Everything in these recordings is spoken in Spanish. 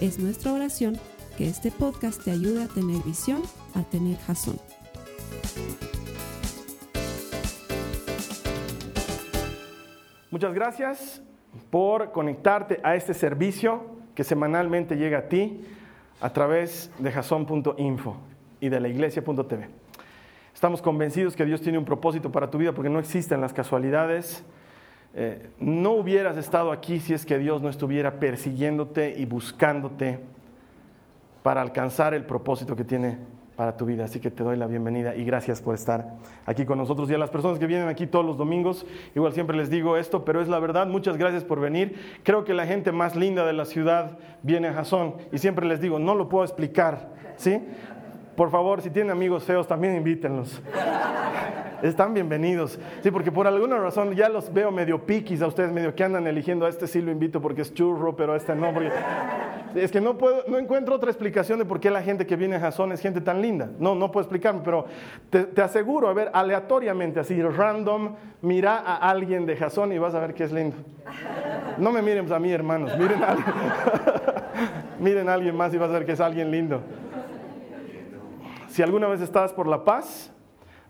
Es nuestra oración que este podcast te ayude a tener visión, a tener jazón. Muchas gracias por conectarte a este servicio que semanalmente llega a ti a través de jason.info y de la iglesia.tv. Estamos convencidos que Dios tiene un propósito para tu vida porque no existen las casualidades. Eh, no hubieras estado aquí si es que Dios no estuviera persiguiéndote y buscándote para alcanzar el propósito que tiene para tu vida. Así que te doy la bienvenida y gracias por estar aquí con nosotros. Y a las personas que vienen aquí todos los domingos, igual siempre les digo esto, pero es la verdad, muchas gracias por venir. Creo que la gente más linda de la ciudad viene a Jason y siempre les digo, no lo puedo explicar, ¿sí? Por favor, si tienen amigos feos, también invítenlos. Están bienvenidos. Sí, porque por alguna razón ya los veo medio piquis a ustedes, medio que andan eligiendo a este sí lo invito porque es churro, pero a este no. es que no, puedo, no encuentro otra explicación de por qué la gente que viene a Jason es gente tan linda. No, no puedo explicarme, pero te, aseguro, a ver, aleatoriamente, así, random, mira a alguien de Jason y vas a ver que es lindo. No me miren a mí, hermanos, miren a alguien, miren a alguien más y vas a ver que es alguien lindo. Si alguna vez estás por La Paz,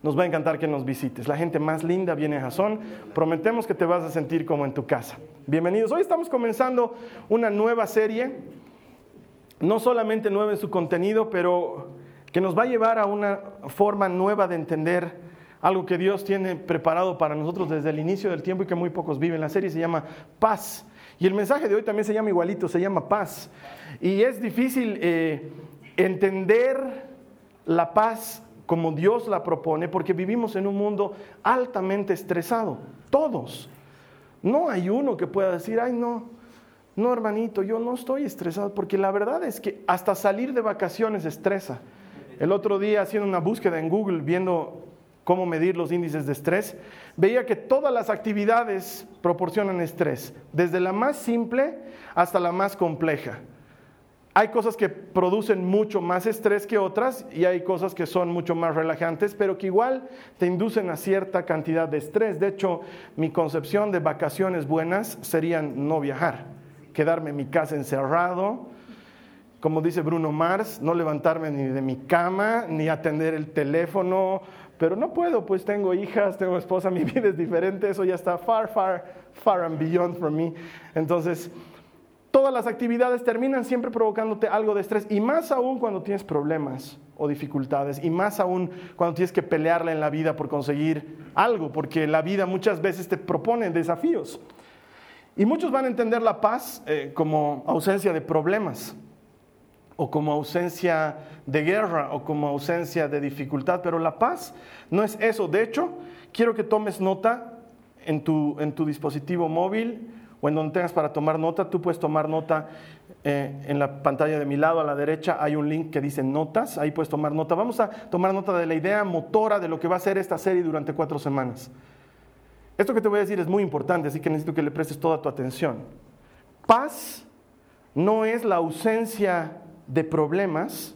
nos va a encantar que nos visites. La gente más linda viene a Jason. Prometemos que te vas a sentir como en tu casa. Bienvenidos. Hoy estamos comenzando una nueva serie, no solamente nueva en su contenido, pero que nos va a llevar a una forma nueva de entender algo que Dios tiene preparado para nosotros desde el inicio del tiempo y que muy pocos viven. La serie se llama Paz. Y el mensaje de hoy también se llama igualito, se llama paz. Y es difícil eh, entender la paz como Dios la propone, porque vivimos en un mundo altamente estresado, todos. No hay uno que pueda decir, ay no, no hermanito, yo no estoy estresado, porque la verdad es que hasta salir de vacaciones estresa. El otro día haciendo una búsqueda en Google, viendo cómo medir los índices de estrés, veía que todas las actividades proporcionan estrés, desde la más simple hasta la más compleja hay cosas que producen mucho más estrés que otras y hay cosas que son mucho más relajantes, pero que igual te inducen a cierta cantidad de estrés. De hecho, mi concepción de vacaciones buenas serían no viajar, quedarme en mi casa encerrado, como dice Bruno Mars, no levantarme ni de mi cama, ni atender el teléfono, pero no puedo, pues tengo hijas, tengo esposa, mi vida es diferente, eso ya está far, far, far and beyond from me. Entonces, todas las actividades terminan siempre provocándote algo de estrés y más aún cuando tienes problemas o dificultades y más aún cuando tienes que pelearla en la vida por conseguir algo, porque la vida muchas veces te propone desafíos. Y muchos van a entender la paz eh, como ausencia de problemas o como ausencia de guerra o como ausencia de dificultad, pero la paz no es eso. De hecho, quiero que tomes nota en tu, en tu dispositivo móvil o en donde tengas para tomar nota, tú puedes tomar nota eh, en la pantalla de mi lado a la derecha hay un link que dice notas, ahí puedes tomar nota. Vamos a tomar nota de la idea motora de lo que va a ser esta serie durante cuatro semanas. Esto que te voy a decir es muy importante, así que necesito que le prestes toda tu atención. Paz no es la ausencia de problemas,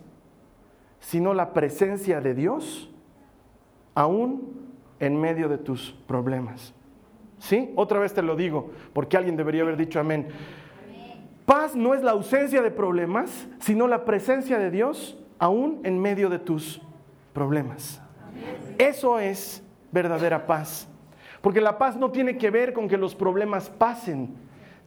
sino la presencia de Dios aún en medio de tus problemas. ¿Sí? Otra vez te lo digo, porque alguien debería haber dicho amén. Paz no es la ausencia de problemas, sino la presencia de Dios aún en medio de tus problemas. Eso es verdadera paz. Porque la paz no tiene que ver con que los problemas pasen,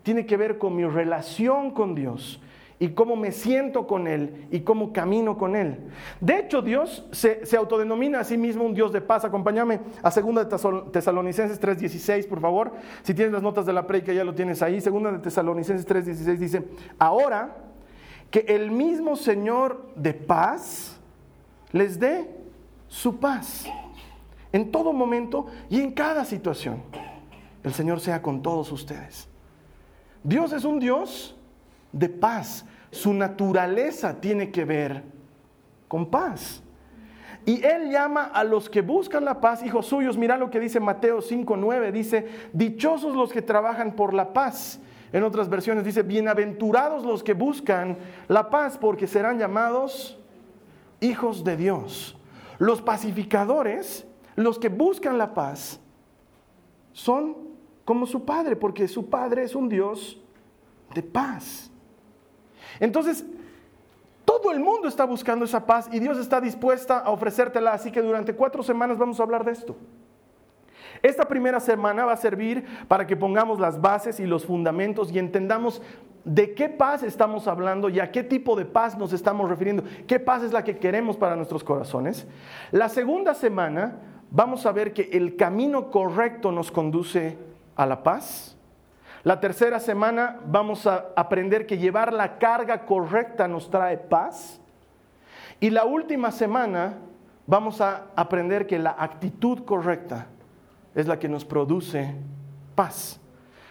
tiene que ver con mi relación con Dios y cómo me siento con Él y cómo camino con Él. De hecho, Dios se, autodenomina a sí mismo un Dios de paz. Acompáñame a 2 Tesalonicenses 3:16, por favor. Si tienes las notas de la predica, ya lo tienes ahí. 2 de Tesalonicenses 3:16 dice, ahora que el mismo Señor de paz les dé su paz en todo momento y en cada situación. El Señor sea con todos ustedes. Dios es un Dios de paz. su naturaleza tiene que ver con paz. Y él llama a los que buscan la paz hijos suyos. Mira lo que dice Mateo 5:9. Dice, dichosos los que trabajan por la paz. En otras versiones dice, bienaventurados los que buscan la paz porque serán llamados hijos de Dios. Los pacificadores, los que buscan la paz, son como su Padre, porque su Padre es un Dios de paz. Entonces, todo el mundo está buscando esa paz y Dios está dispuesta a ofrecértela, así que durante cuatro semanas vamos a hablar de esto. Esta primera semana va a servir para que pongamos las bases y los fundamentos y entendamos de qué paz estamos hablando y a qué tipo de paz nos estamos refiriendo, qué paz es la que queremos para nuestros corazones. La segunda semana vamos a ver que el camino correcto nos conduce a la paz. La tercera semana vamos a aprender que llevar la carga correcta nos trae paz. Y la última semana vamos a aprender que la actitud correcta es la que nos produce paz.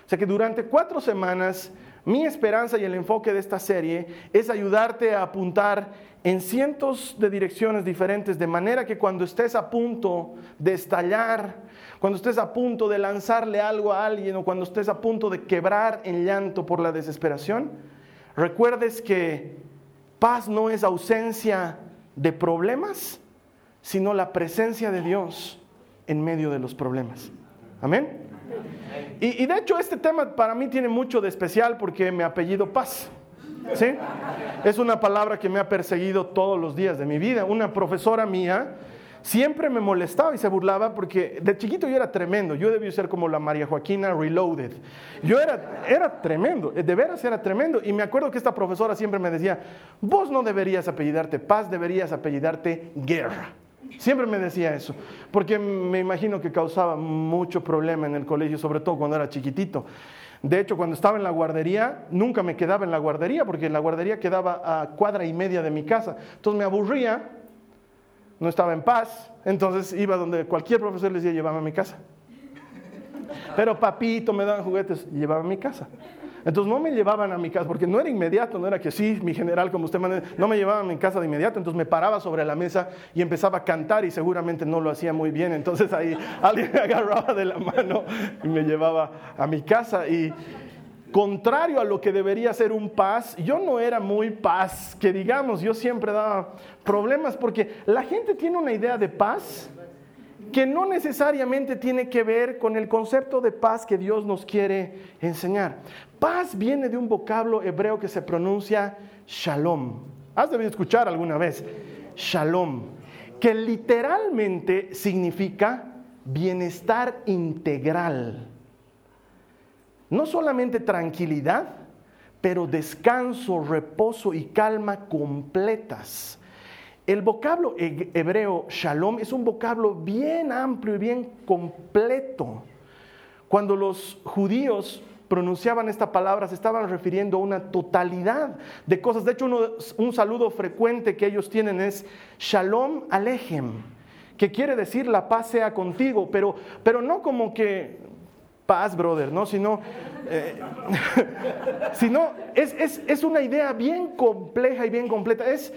O sea que durante cuatro semanas mi esperanza y el enfoque de esta serie es ayudarte a apuntar en cientos de direcciones diferentes, de manera que cuando estés a punto de estallar, cuando estés a punto de lanzarle algo a alguien o cuando estés a punto de quebrar en llanto por la desesperación, recuerdes que paz no es ausencia de problemas, sino la presencia de Dios en medio de los problemas. Amén. Y, de hecho este tema para mí tiene mucho de especial porque me apellido Paz. ¿Sí? Es una palabra que me ha perseguido todos los días de mi vida. Una profesora mía siempre me molestaba y se burlaba porque de chiquito yo era tremendo. Yo debía ser como la María Joaquina Reloaded. Yo era, era tremendo, de veras era tremendo. Y me acuerdo que esta profesora siempre me decía, vos no deberías apellidarte paz, deberías apellidarte guerra. Siempre me decía eso, porque me imagino que causaba mucho problema en el colegio, sobre todo cuando era chiquitito. De hecho, cuando estaba en la guardería, nunca me quedaba en la guardería, porque la guardería quedaba a cuadra y media de mi casa. Entonces me aburría, no estaba en paz, entonces iba donde cualquier profesor les decía, llévame a mi casa. Pero papito, me daban juguetes, llevaba a mi casa. Entonces no me llevaban a mi casa, porque no era inmediato, no era que sí, mi general, como usted manda, no me llevaban a mi casa de inmediato, entonces me paraba sobre la mesa y empezaba a cantar y seguramente no lo hacía muy bien, entonces ahí alguien me agarraba de la mano y me llevaba a mi casa. Y contrario a lo que debería ser un paz, yo no era muy paz, que digamos, yo siempre daba problemas porque la gente tiene una idea de paz que no necesariamente tiene que ver con el concepto de paz que Dios nos quiere enseñar. Paz viene de un vocablo hebreo que se pronuncia shalom. Has debido escuchar alguna vez shalom, que literalmente significa bienestar integral. No solamente tranquilidad, pero descanso, reposo y calma completas. El vocablo hebreo shalom es un vocablo bien amplio y bien completo. Cuando los judíos pronunciaban esta palabra se estaban refiriendo a una totalidad de cosas. De hecho, un saludo frecuente que ellos tienen es shalom alejem, que quiere decir la paz sea contigo, pero, pero no como que paz, brother, ¿no? Sino, eh, sino es, es, es una idea bien compleja y bien completa. Es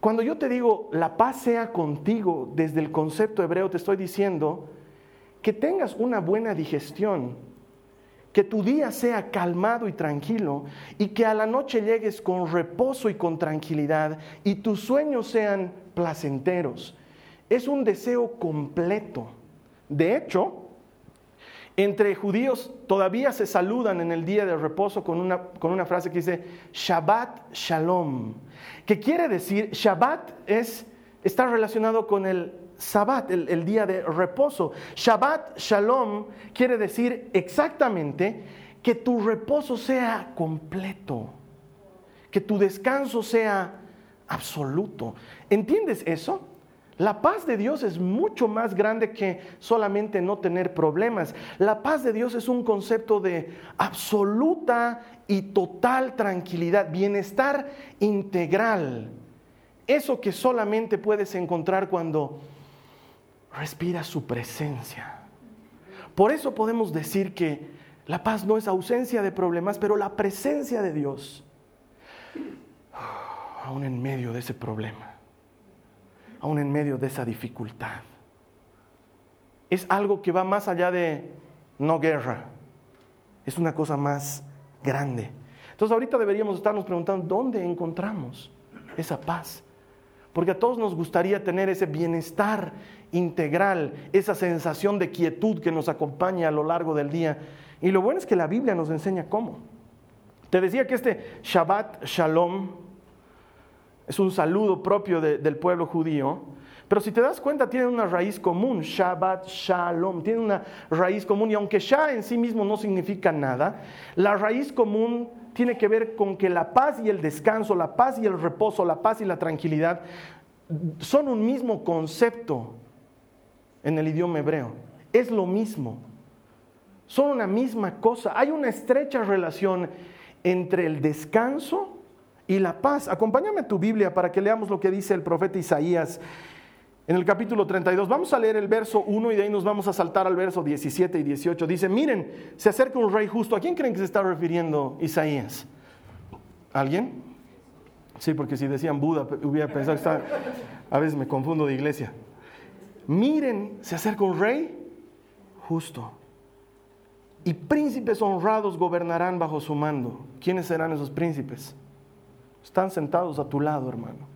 cuando yo te digo la paz sea contigo desde el concepto hebreo, te estoy diciendo que tengas una buena digestión, que tu día sea calmado y tranquilo y que a la noche llegues con reposo y con tranquilidad y tus sueños sean placenteros. Es un deseo completo. De hecho, entre judíos todavía se saludan en el día de reposo con una, con una frase que dice Shabbat Shalom, que quiere decir, Shabbat es, está relacionado con el Sabbat, el, día de reposo. Shabbat Shalom quiere decir exactamente que tu reposo sea completo, que tu descanso sea absoluto. ¿Entiendes eso? La paz de Dios es mucho más grande que solamente no tener problemas. La paz de Dios es un concepto de absoluta y total tranquilidad, bienestar integral. Eso que solamente puedes encontrar cuando respiras su presencia. Por eso podemos decir que la paz no es ausencia de problemas, pero la presencia de Dios. aún en medio de ese problema, aún en medio de esa dificultad. Es algo que va más allá de no guerra, es una cosa más grande. Entonces ahorita deberíamos estarnos preguntando, ¿dónde encontramos esa paz? Porque a todos nos gustaría tener ese bienestar integral, esa sensación de quietud que nos acompaña a lo largo del día. Y lo bueno es que la Biblia nos enseña cómo. Te decía que este Shabbat Shalom es un saludo propio del pueblo judío, pero si te das cuenta tiene una raíz común, Shabbat Shalom, tiene una raíz común y aunque Shah en sí mismo no significa nada, la raíz común tiene que ver con que la paz y el descanso, la paz y el reposo, la paz y la tranquilidad son un mismo concepto en el idioma hebreo. Es lo mismo. Son una misma cosa. Hay una estrecha relación entre el descanso y la paz. Acompáñame a tu Biblia para que leamos lo que dice el profeta Isaías en el capítulo 32. Vamos a leer el verso 1 y de ahí nos vamos a saltar al verso 17 y 18. Dice, miren, se acerca un rey justo. ¿A quién creen que se está refiriendo Isaías? ¿Alguien? Sí, porque si decían Buda, hubiera pensado que está... A veces me confundo de iglesia miren, se acerca un rey justo. Y príncipes honrados gobernarán bajo su mando. ¿Quiénes serán esos príncipes? Están sentados a tu lado, hermano.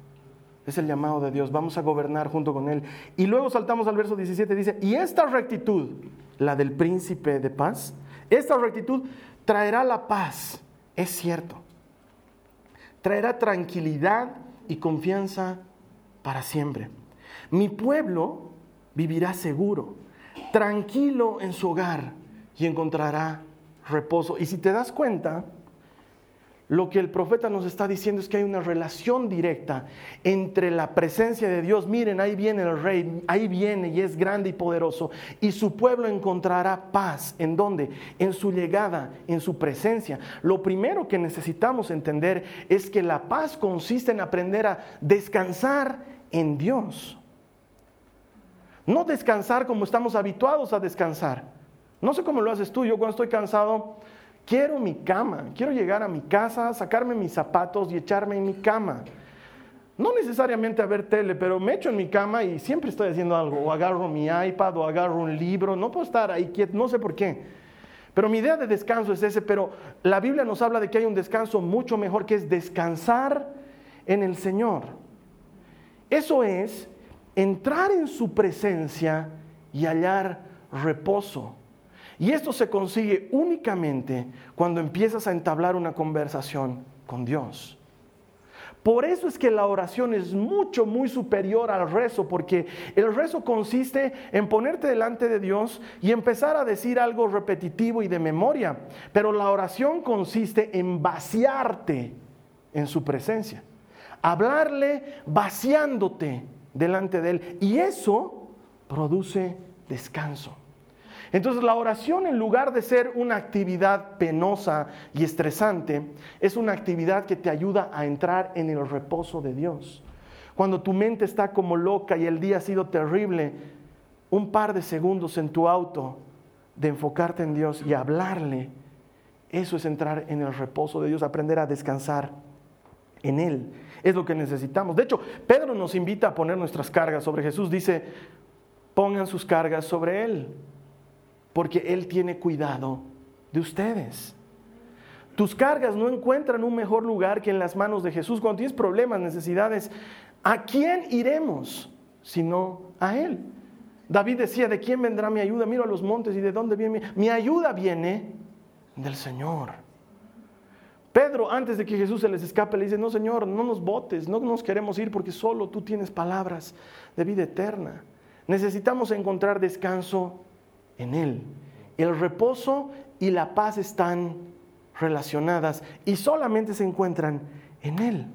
Es el llamado de Dios. Vamos a gobernar junto con Él. Y luego saltamos al verso 17. Dice, y esta rectitud, la del príncipe de paz, esta rectitud traerá la paz. Es cierto. Traerá tranquilidad y confianza para siempre. Mi pueblo vivirá seguro, tranquilo en su hogar y encontrará reposo. Y si te das cuenta, lo que el profeta nos está diciendo es que hay una relación directa entre la presencia de Dios. Miren, ahí viene el rey, ahí viene y es grande y poderoso. Y su pueblo encontrará paz. ¿En dónde? En su llegada, en su presencia. Lo primero que necesitamos entender es que la paz consiste en aprender a descansar en Dios. No descansar como estamos habituados a descansar. No sé cómo lo haces tú. Yo cuando estoy cansado, quiero mi cama. Quiero llegar a mi casa, sacarme mis zapatos y echarme en mi cama. No necesariamente a ver tele, pero me echo en mi cama y siempre estoy haciendo algo. O agarro mi iPad o agarro un libro. No puedo estar ahí quieto, no sé por qué. Pero mi idea de descanso es ese, pero la Biblia nos habla de que hay un descanso mucho mejor que es descansar en el Señor. Eso es entrar en su presencia y hallar reposo. Y esto se consigue únicamente cuando empiezas a entablar una conversación con Dios. Por eso es que la oración es mucho, muy superior al rezo, porque el rezo consiste en ponerte delante de Dios y empezar a decir algo repetitivo y de memoria, pero la oración consiste en vaciarte en su presencia, hablarle vaciándote delante de Él. Y eso produce descanso. Entonces la oración en lugar de ser una actividad penosa y estresante, es una actividad que te ayuda a entrar en el reposo de Dios. Cuando tu mente está como loca y el día ha sido terrible, un par de segundos en tu auto de enfocarte en Dios y hablarle, eso es entrar en el reposo de Dios, aprender a descansar en Él. Es lo que necesitamos. De hecho, Pedro nos invita a poner nuestras cargas sobre Jesús. Dice, pongan sus cargas sobre Él, porque Él tiene cuidado de ustedes. Tus cargas no encuentran un mejor lugar que en las manos de Jesús. Cuando tienes problemas, necesidades, ¿a quién iremos sino a Él? David decía, ¿de quién vendrá mi ayuda? Miro a los montes y de dónde viene mi, mi ayuda viene del Señor. Pedro, antes de que Jesús se les escape, le dice, no Señor, no nos botes, no nos queremos ir porque solo tú tienes palabras de vida eterna. Necesitamos encontrar descanso en Él. El reposo y la paz están relacionadas y solamente se encuentran en Él.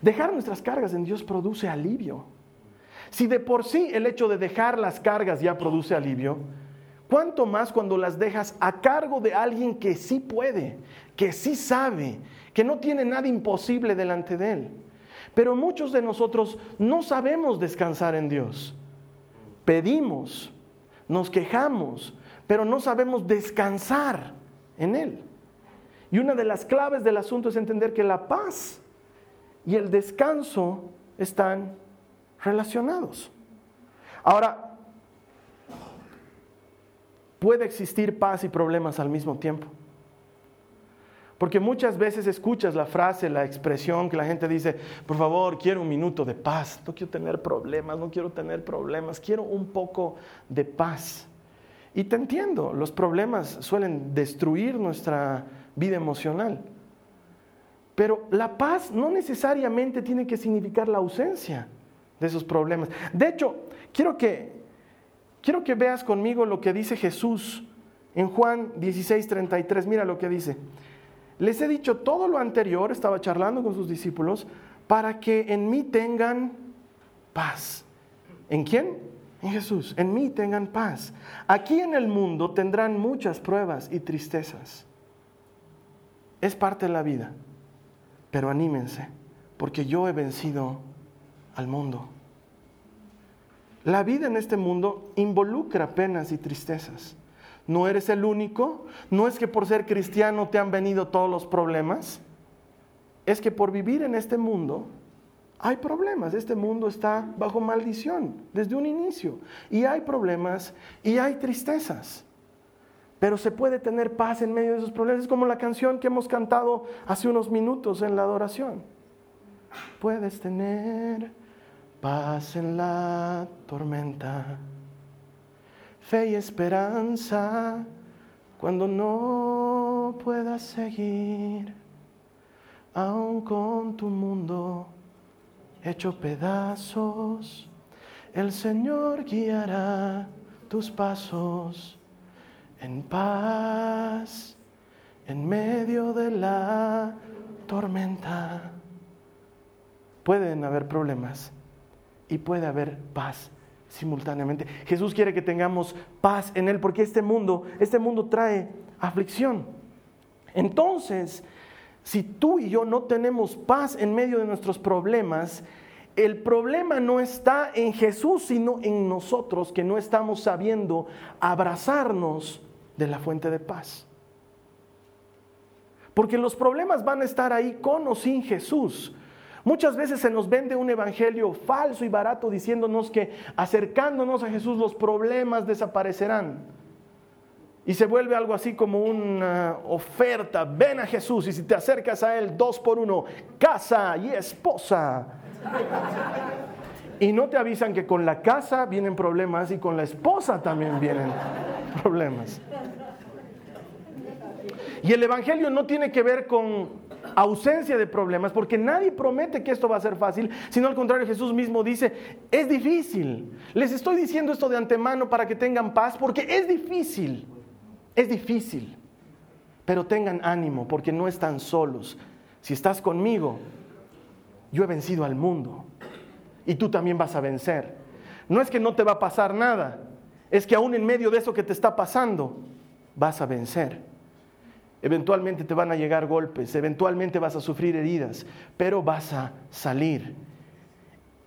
Dejar nuestras cargas en Dios produce alivio. Si de por sí el hecho de dejar las cargas ya produce alivio, ¿cuánto más cuando las dejas a cargo de alguien que sí puede, que sí sabe, que no tiene nada imposible delante de Él. Pero muchos de nosotros no sabemos descansar en Dios. Pedimos, nos quejamos, pero no sabemos descansar en Él. Y una de las claves del asunto es entender que la paz y el descanso están relacionados. Ahora, puede existir paz y problemas al mismo tiempo. Porque muchas veces escuchas la frase, la expresión que la gente dice, por favor, quiero un minuto de paz, no quiero tener problemas, no quiero tener problemas, quiero un poco de paz. Y te entiendo, los problemas suelen destruir nuestra vida emocional. Pero la paz no necesariamente tiene que significar la ausencia de esos problemas. De hecho, quiero que, quiero que veas conmigo lo que dice Jesús en Juan 16:33. Mira lo que dice. Les he dicho todo lo anterior, estaba charlando con sus discípulos, para que en mí tengan paz. ¿En quién? En Jesús. En mí tengan paz. Aquí en el mundo tendrán muchas pruebas y tristezas. Es parte de la vida. Pero anímense, porque yo he vencido al mundo. La vida en este mundo involucra penas y tristezas no eres el único, no es que por ser cristiano te han venido todos los problemas, es que por vivir en este mundo hay problemas, este mundo está bajo maldición desde un inicio y hay problemas y hay tristezas. Pero se puede tener paz en medio de esos problemas. Es como la canción que hemos cantado hace unos minutos en la adoración. Puedes tener paz en la tormenta fe y esperanza cuando no puedas seguir, aun con tu mundo hecho pedazos, el Señor guiará tus pasos en paz en medio de la tormenta. Pueden haber problemas y puede haber paz simultáneamente. Jesús quiere que tengamos paz en Él porque este mundo, este mundo trae aflicción. Entonces, si tú y yo no tenemos paz en medio de nuestros problemas, el problema no está en Jesús, sino en nosotros que no estamos sabiendo abrazarnos de la fuente de paz. Porque los problemas van a estar ahí con o sin Jesús. Muchas veces se nos vende un evangelio falso y barato diciéndonos que acercándonos a Jesús los problemas desaparecerán. Y se vuelve algo así como una oferta. Ven a Jesús y si te acercas a Él, dos por uno, casa y esposa. Y no te avisan que con la casa vienen problemas y con la esposa también vienen problemas. Y el Evangelio no tiene que ver con ausencia de problemas, porque nadie promete que esto va a ser fácil, sino al contrario, Jesús mismo dice, es difícil. Les estoy diciendo esto de antemano para que tengan paz, porque es difícil, es difícil. Pero tengan ánimo, porque no están solos. Si estás conmigo, yo he vencido al mundo y tú también vas a vencer. No es que no te va a pasar nada, es que aún en medio de eso que te está pasando, vas a vencer. Eventualmente te van a llegar golpes, eventualmente vas a sufrir heridas, pero vas a salir.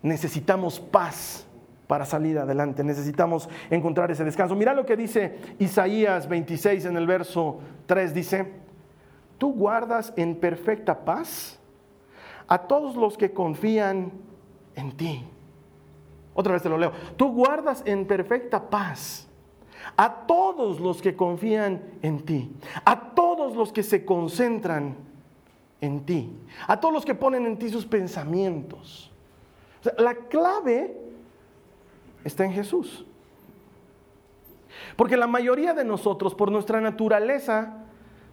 Necesitamos paz para salir adelante, necesitamos encontrar ese descanso. Mira lo que dice Isaías 26 en el verso 3, dice, tú guardas en perfecta paz a todos los que confían en ti. Otra vez te lo leo, tú guardas en perfecta paz a todos los que confían en ti, a todos los que se concentran en ti, a todos los que ponen en ti sus pensamientos. la clave está en Jesús. Porque la mayoría de nosotros, por nuestra naturaleza,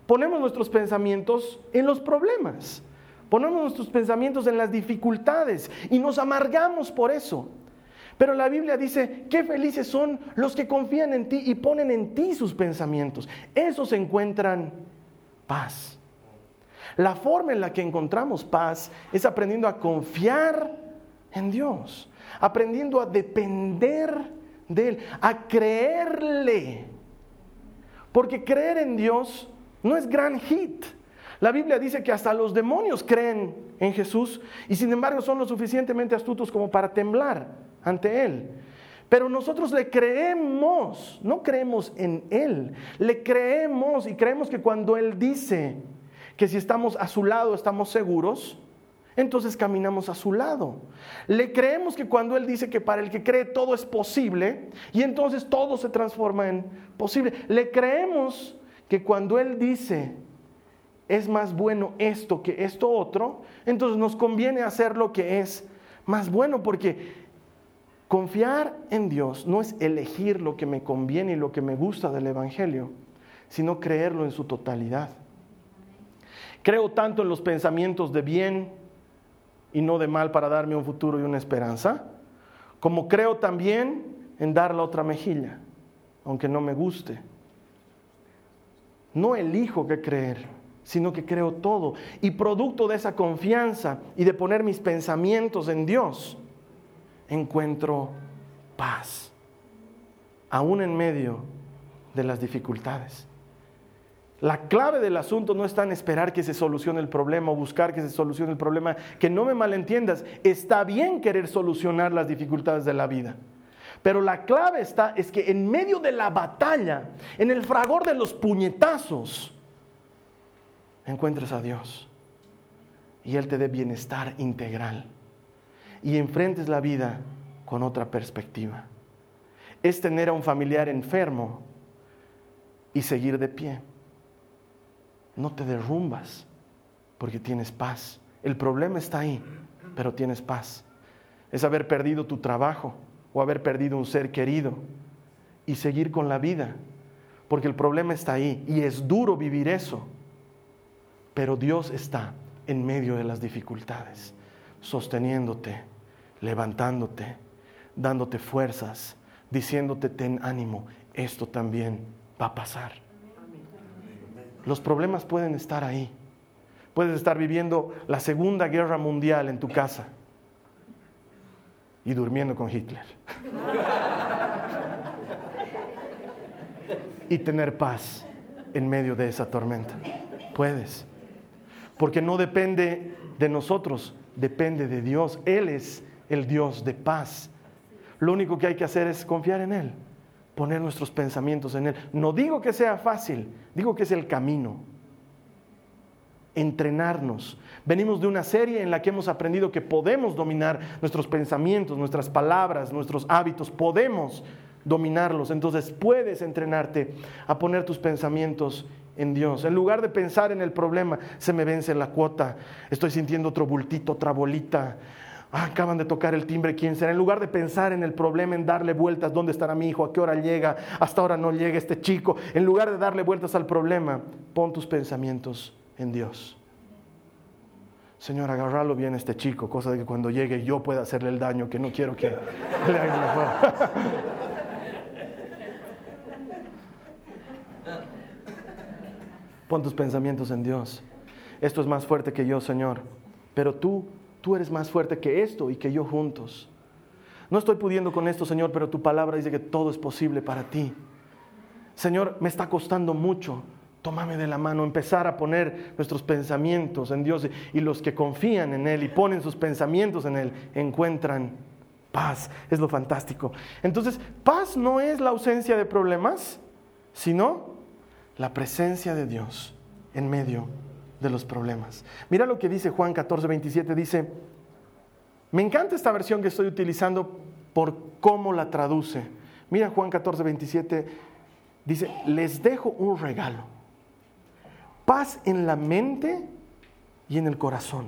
ponemos nuestros pensamientos en los problemas, ponemos nuestros pensamientos en las dificultades y nos amargamos por eso. Pero la Biblia dice, qué felices son los que confían en ti y ponen en ti sus pensamientos. Esos encuentran paz. La forma en la que encontramos paz es aprendiendo a confiar en Dios, aprendiendo a depender de Él, a creerle. Porque creer en Dios no es gran hit. La Biblia dice que hasta los demonios creen en Jesús y sin embargo son lo suficientemente astutos como para temblar ante Él. Pero nosotros le creemos, no creemos en Él, le creemos y creemos que cuando Él dice que si estamos a su lado estamos seguros, entonces caminamos a su lado. Le creemos que cuando Él dice que para el que cree todo es posible, y entonces todo se transforma en posible. Le creemos que cuando Él dice es más bueno esto que esto otro, entonces nos conviene hacer lo que es más bueno, porque confiar en Dios no es elegir lo que me conviene y lo que me gusta del Evangelio, sino creerlo en su totalidad. Creo tanto en los pensamientos de bien y no de mal para darme un futuro y una esperanza, como creo también en dar la otra mejilla, aunque no me guste. No elijo qué creer, sino que creo todo. Y producto de esa confianza y de poner mis pensamientos en Dios, encuentro paz, aún en medio de las dificultades. La clave del asunto no está en esperar que se solucione el problema o buscar que se solucione el problema. Que no me malentiendas, está bien querer solucionar las dificultades de la vida. Pero la clave está es que en medio de la batalla, en el fragor de los puñetazos, encuentres a Dios y Él te dé bienestar integral y enfrentes la vida con otra perspectiva. Es tener a un familiar enfermo y seguir de pie no te derrumbas porque tienes paz. El problema está ahí, pero tienes paz. Es haber perdido tu trabajo o haber perdido un ser querido y seguir con la vida, porque el problema está ahí y es duro vivir eso, pero Dios está en medio de las dificultades, sosteniéndote, levantándote, dándote fuerzas, diciéndote ten ánimo, esto también va a pasar. Los problemas pueden estar ahí. Puedes estar viviendo la Segunda Guerra Mundial en tu casa y durmiendo con Hitler. y tener paz en medio de esa tormenta. Puedes. Porque no depende de nosotros, depende de Dios. Él es el Dios de paz. Lo único que hay que hacer es confiar en Él poner nuestros pensamientos en Él. No digo que sea fácil, digo que es el camino. Entrenarnos. Venimos de una serie en la que hemos aprendido que podemos dominar nuestros pensamientos, nuestras palabras, nuestros hábitos, podemos dominarlos. Entonces puedes entrenarte a poner tus pensamientos en Dios. En lugar de pensar en el problema, se me vence la cuota, estoy sintiendo otro bultito, otra bolita, Ah, acaban de tocar el timbre, ¿quién será? En lugar de pensar en el problema, en darle vueltas, ¿dónde estará mi hijo? ¿A qué hora llega? Hasta ahora no llega este chico. En lugar de darle vueltas al problema, pon tus pensamientos en Dios. Señor, agarralo bien a este chico, cosa de que cuando llegue yo pueda hacerle el daño que no quiero que le haga mejor. Pon tus pensamientos en Dios. Esto es más fuerte que yo, Señor. Pero tú tú eres más fuerte que esto y que yo juntos. No estoy pudiendo con esto, Señor, pero tu palabra dice que todo es posible para ti. Señor, me está costando mucho. Tómame de la mano, empezar a poner nuestros pensamientos en Dios y los que confían en Él y ponen sus pensamientos en Él encuentran paz. Es lo fantástico. Entonces, paz no es la ausencia de problemas, sino la presencia de Dios en medio de los problemas. Mira lo que dice Juan 14, 27, dice, me encanta esta versión que estoy utilizando por cómo la traduce. Mira Juan 14, 27, dice, les dejo un regalo, paz en la mente y en el corazón.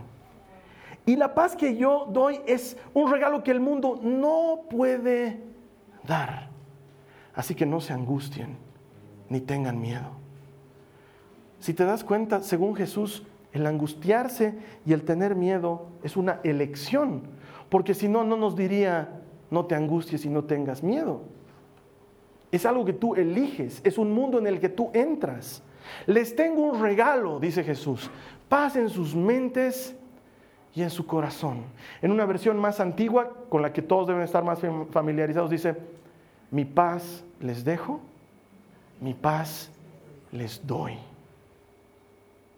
Y la paz que yo doy es un regalo que el mundo no puede dar. Así que no se angustien ni tengan miedo. Si te das cuenta, según Jesús, el angustiarse y el tener miedo es una elección, porque si no, no nos diría, no te angusties y no tengas miedo. Es algo que tú eliges, es un mundo en el que tú entras. Les tengo un regalo, dice Jesús, paz en sus mentes y en su corazón. En una versión más antigua, con la que todos deben estar más familiarizados, dice, mi paz les dejo, mi paz les doy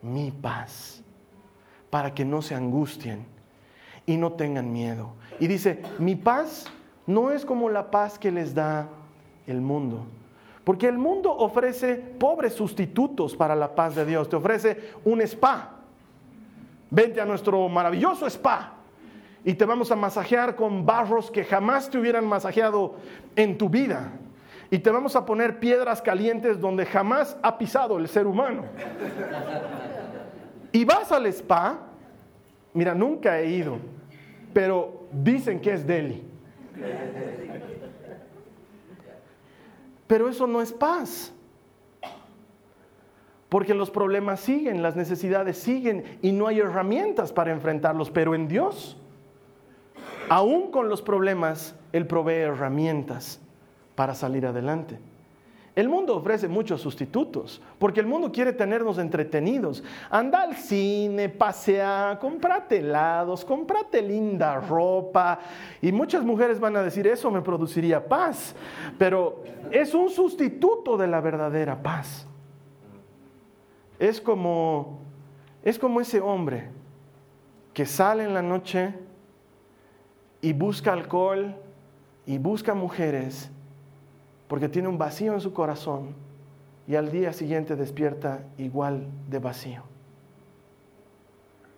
mi paz, para que no se angustien y no tengan miedo. Y dice, mi paz no es como la paz que les da el mundo. Porque el mundo ofrece pobres sustitutos para la paz de Dios. Te ofrece un spa, Vente a nuestro maravilloso spa y te vamos a masajear con barros que jamás te hubieran masajeado en tu vida. Y te vamos a poner piedras calientes donde jamás ha pisado el ser humano. Y vas al spa, mira, nunca he ido, pero dicen que es Delhi. Pero eso no es paz. Porque los problemas siguen, las necesidades siguen y no hay herramientas para enfrentarlos. Pero en Dios, aún con los problemas, Él provee herramientas para salir adelante. El mundo ofrece muchos sustitutos, porque el mundo quiere tenernos entretenidos. Anda al cine, pasea, comprate helados, comprate linda ropa. Y muchas mujeres van a decir, eso me produciría paz. Pero es un sustituto de la verdadera paz. Es como, es como ese hombre que sale en la noche y busca alcohol y busca mujeres porque tiene un vacío en su corazón y al día siguiente despierta igual de vacío.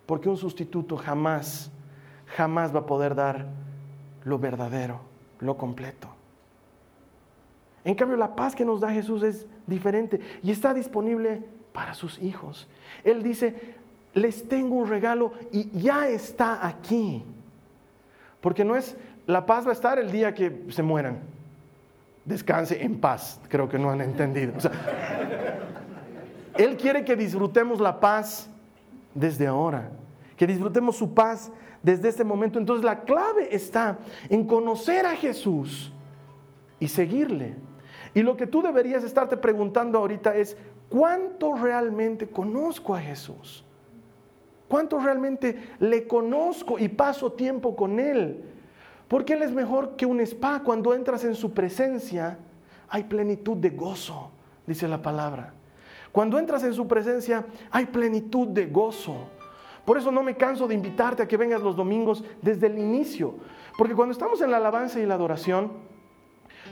Porque un sustituto jamás, jamás va a poder dar lo verdadero, lo completo. En cambio, la paz que nos da Jesús es diferente y está disponible para sus hijos. Él dice, les tengo un regalo y ya está aquí. Porque no es, la paz va a estar el día que se mueran descanse en paz. Creo que no han entendido. él quiere que disfrutemos la paz desde ahora, que disfrutemos su paz desde este momento. Entonces la clave está en conocer a Jesús y seguirle. Y lo que tú deberías estarte preguntando ahorita es, ¿cuánto realmente conozco a Jesús? ¿Cuánto realmente le conozco y paso tiempo con Él? Porque Él es mejor que un spa. Cuando entras en su presencia, hay plenitud de gozo, dice la palabra. Cuando entras en su presencia, hay plenitud de gozo. Por eso no me canso de invitarte a que vengas los domingos desde el inicio. Porque cuando estamos en la alabanza y la adoración,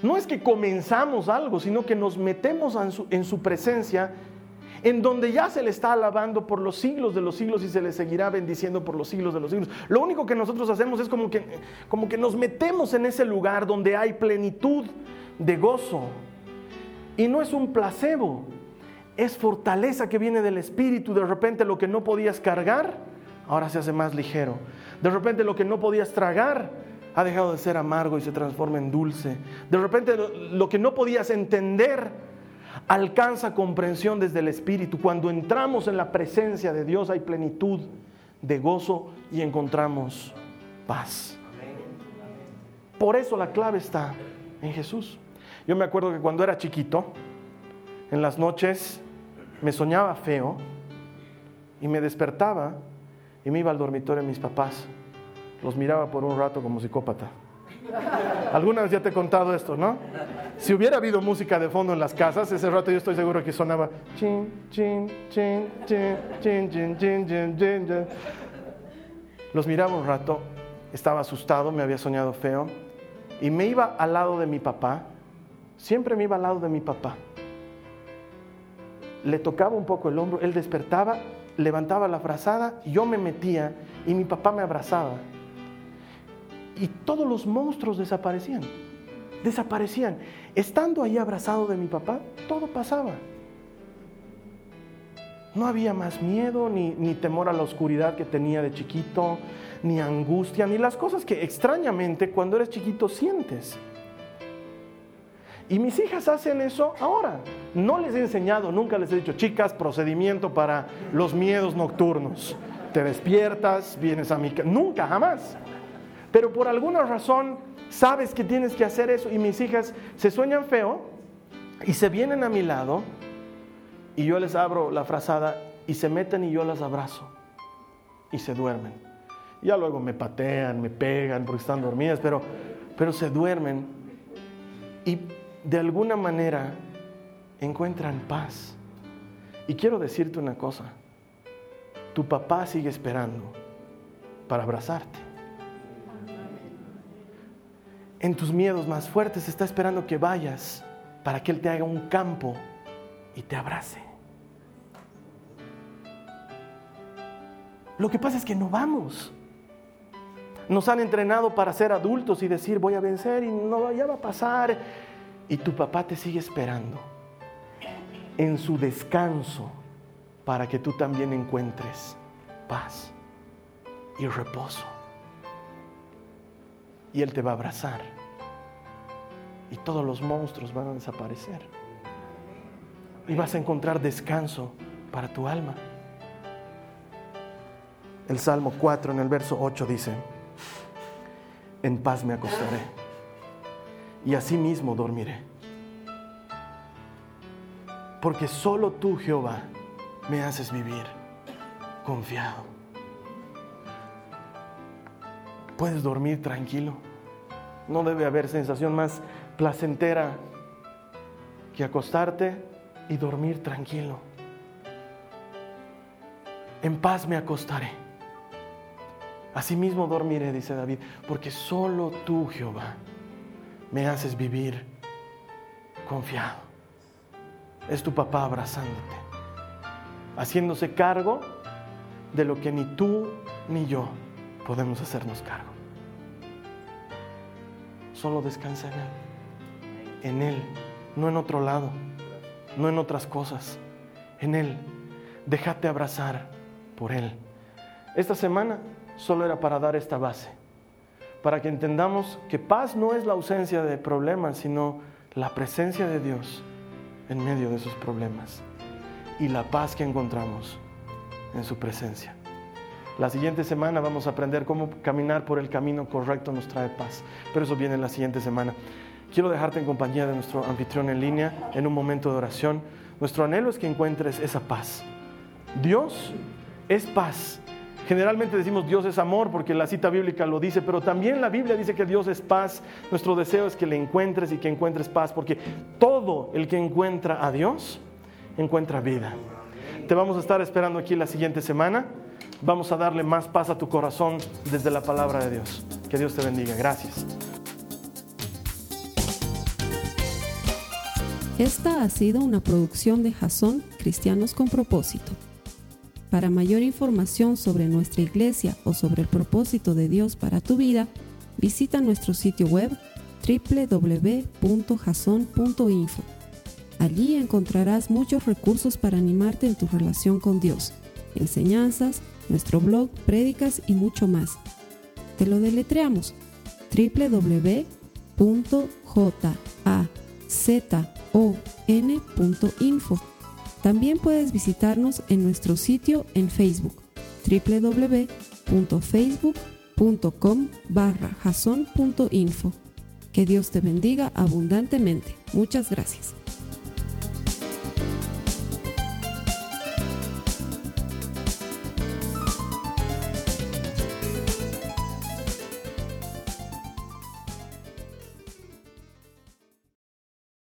no es que comenzamos algo, sino que nos metemos en su, en su presencia en donde ya se le está alabando por los siglos de los siglos y se le seguirá bendiciendo por los siglos de los siglos. Lo único que nosotros hacemos es como que, como que nos metemos en ese lugar donde hay plenitud de gozo. Y no es un placebo, es fortaleza que viene del Espíritu. De repente lo que no podías cargar, ahora se hace más ligero. De repente lo que no podías tragar, ha dejado de ser amargo y se transforma en dulce. De repente lo que no podías entender, alcanza comprensión desde el Espíritu. Cuando entramos en la presencia de Dios hay plenitud de gozo y encontramos paz. Por eso la clave está en Jesús. Yo me acuerdo que cuando era chiquito, en las noches me soñaba feo y me despertaba y me iba al dormitorio de mis papás. Los miraba por un rato como psicópata. Alguna vez ya te he contado esto, ¿no? Si hubiera habido música de fondo en las casas, ese rato yo estoy seguro que sonaba chin, chin, chin, chin, chin, chin, chin, chin, Los miraba un rato, estaba asustado, me había soñado feo, y me iba al lado de mi papá, siempre me iba al lado de mi papá. Le tocaba un poco el hombro, él despertaba, levantaba la frazada, yo me metía y mi papá me abrazaba y todos los monstruos desaparecían. Desaparecían. Estando ahí abrazado de mi papá, todo pasaba. No había más miedo, ni, ni, temor a la oscuridad que tenía de chiquito, ni angustia, ni las cosas que extrañamente cuando eres chiquito sientes. Y mis hijas hacen eso ahora. No les he enseñado, nunca les he dicho, chicas, procedimiento para los miedos nocturnos. Te despiertas, vienes a mi casa. Nunca, jamás pero por alguna razón sabes que tienes que hacer eso y mis hijas se sueñan feo y se vienen a mi lado y yo les abro la frazada y se meten y yo las abrazo y se duermen. Ya luego me patean, me pegan porque están dormidas, pero, pero se duermen y de alguna manera encuentran paz. Y quiero decirte una cosa, tu papá sigue esperando para abrazarte en tus miedos más fuertes está esperando que vayas para que Él te haga un campo y te abrace. Lo que pasa es que no vamos. Nos han entrenado para ser adultos y decir voy a vencer y no ya va a pasar. Y tu papá te sigue esperando en su descanso para que tú también encuentres paz y reposo. Y Él te va a abrazar. Y todos los monstruos van a desaparecer. Y vas a encontrar descanso para tu alma. El Salmo 4 en el verso 8 dice, en paz me acostaré y asimismo dormiré. Porque solo tú, Jehová, me haces vivir confiado. Puedes dormir tranquilo. No debe haber sensación más placentera que acostarte y dormir tranquilo. En paz me acostaré Asimismo dormiré, dice David, porque solo tú, Jehová, me haces vivir confiado. Es tu papá abrazándote, haciéndose cargo de lo que ni tú ni yo podemos hacernos cargo. Solo descansa en Él, en Él, no en otro lado, no en otras cosas, en Él. Déjate abrazar por Él. Esta semana solo era para dar esta base, para que entendamos que paz no es la ausencia de problemas, sino la presencia de Dios en medio de esos problemas y la paz que encontramos en su presencia. La siguiente semana vamos a aprender cómo caminar por el camino correcto nos trae paz, pero eso viene en la siguiente semana. Quiero dejarte en compañía de nuestro anfitrión en línea en un momento de oración. Nuestro anhelo es que encuentres esa paz. Dios es paz Generalmente decimos Dios es amor porque la cita bíblica lo dice, pero también la Biblia dice que Dios es paz. Nuestro deseo es que le encuentres y que encuentres paz, porque todo el que encuentra a Dios encuentra vida. Te vamos a estar esperando aquí la siguiente semana. Vamos a darle más paz a tu corazón desde la palabra de Dios. Que Dios te bendiga. Gracias. Esta ha sido una producción de Jason Cristianos con propósito. Para mayor información sobre nuestra iglesia o sobre el propósito de Dios para tu vida, visita nuestro sitio web www.jason.info. Allí encontrarás muchos recursos para animarte en tu relación con Dios, enseñanzas, nuestro blog, prédicas y mucho más. Te lo deletreamos www.jazon.info también puedes visitarnos en nuestro sitio en Facebook www.facebook.com barra Que Dios te bendiga abundantemente. Muchas gracias.